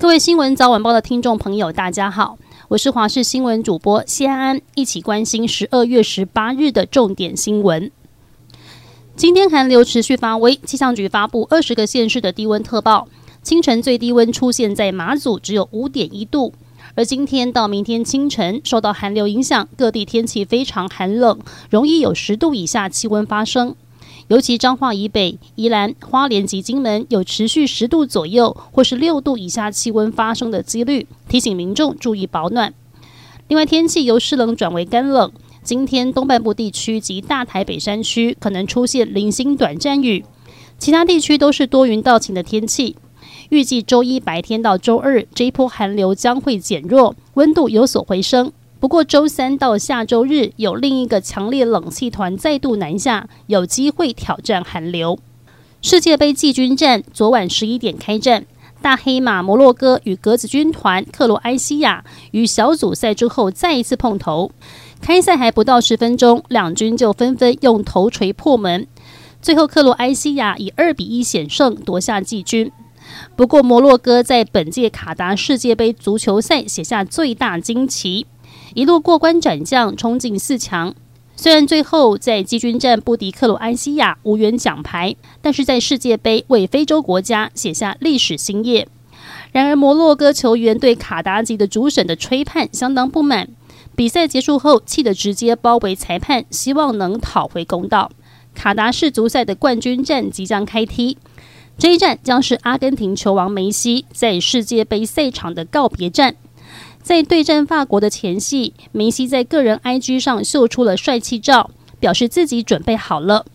各位新闻早晚报的听众朋友，大家好，我是华视新闻主播谢安安，一起关心十二月十八日的重点新闻。今天寒流持续发威，气象局发布二十个县市的低温特报，清晨最低温出现在马祖，只有五点一度。而今天到明天清晨，受到寒流影响，各地天气非常寒冷，容易有十度以下气温发生。尤其彰化以北、宜兰、花莲及金门有持续十度左右或是六度以下气温发生的几率，提醒民众注意保暖。另外，天气由湿冷转为干冷，今天东半部地区及大台北山区可能出现零星短暂雨，其他地区都是多云到晴的天气。预计周一白天到周二，这一波寒流将会减弱，温度有所回升。不过周三到下周日，有另一个强烈冷气团再度南下，有机会挑战寒流。世界杯季军战昨晚十一点开战，大黑马摩洛哥与格子军团克罗埃西亚于小组赛之后再一次碰头。开赛还不到十分钟，两军就纷纷用头锤破门，最后克罗埃西亚以二比一险胜，夺下季军。不过，摩洛哥在本届卡达世界杯足球赛写下最大惊奇，一路过关斩将，冲进四强。虽然最后在季军战不敌克罗埃西亚，无缘奖牌，但是在世界杯为非洲国家写下历史新页。然而，摩洛哥球员对卡达吉的主审的吹判相当不满，比赛结束后气得直接包围裁判，希望能讨回公道。卡达世足赛的冠军战即将开踢。这一战将是阿根廷球王梅西在世界杯赛场的告别战。在对战法国的前夕，梅西在个人 IG 上秀出了帅气照，表示自己准备好了。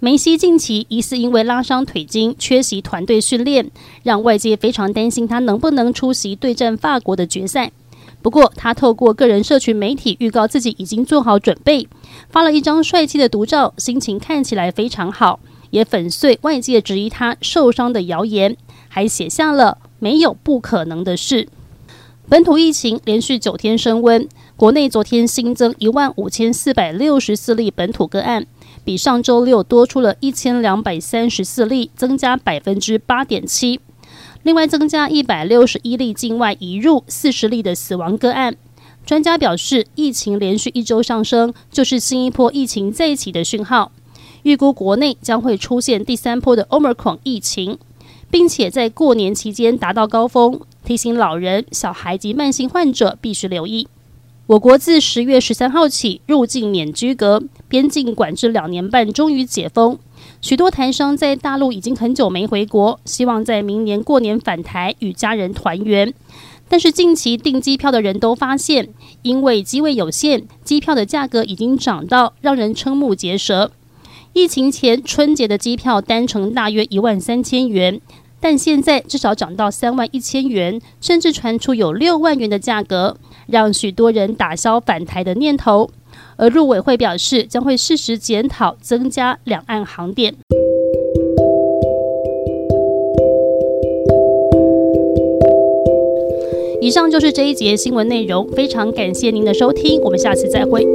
梅西近期疑似因为拉伤腿筋，缺席团队训练，让外界非常担心他能不能出席对战法国的决赛。不过，他透过个人社群媒体预告自己已经做好准备，发了一张帅气的独照，心情看起来非常好。也粉碎外界质疑他受伤的谣言，还写下了“没有不可能的事”。本土疫情连续九天升温，国内昨天新增一万五千四百六十四例本土个案，比上周六多出了一千两百三十四例，增加百分之八点七。另外增加一百六十一例境外移入，四十例的死亡个案。专家表示，疫情连续一周上升，就是新一波疫情再起的讯号。预估国内将会出现第三波的 Omicron 疫情，并且在过年期间达到高峰，提醒老人、小孩及慢性患者必须留意。我国自十月十三号起入境免居隔，边境管制两年半终于解封。许多台商在大陆已经很久没回国，希望在明年过年返台与家人团圆。但是近期订机票的人都发现，因为机位有限，机票的价格已经涨到让人瞠目结舌。疫情前春节的机票单程大约一万三千元，但现在至少涨到三万一千元，甚至传出有六万元的价格，让许多人打消返台的念头。而陆委会表示，将会适时检讨增加两岸航点。以上就是这一节新闻内容，非常感谢您的收听，我们下次再会。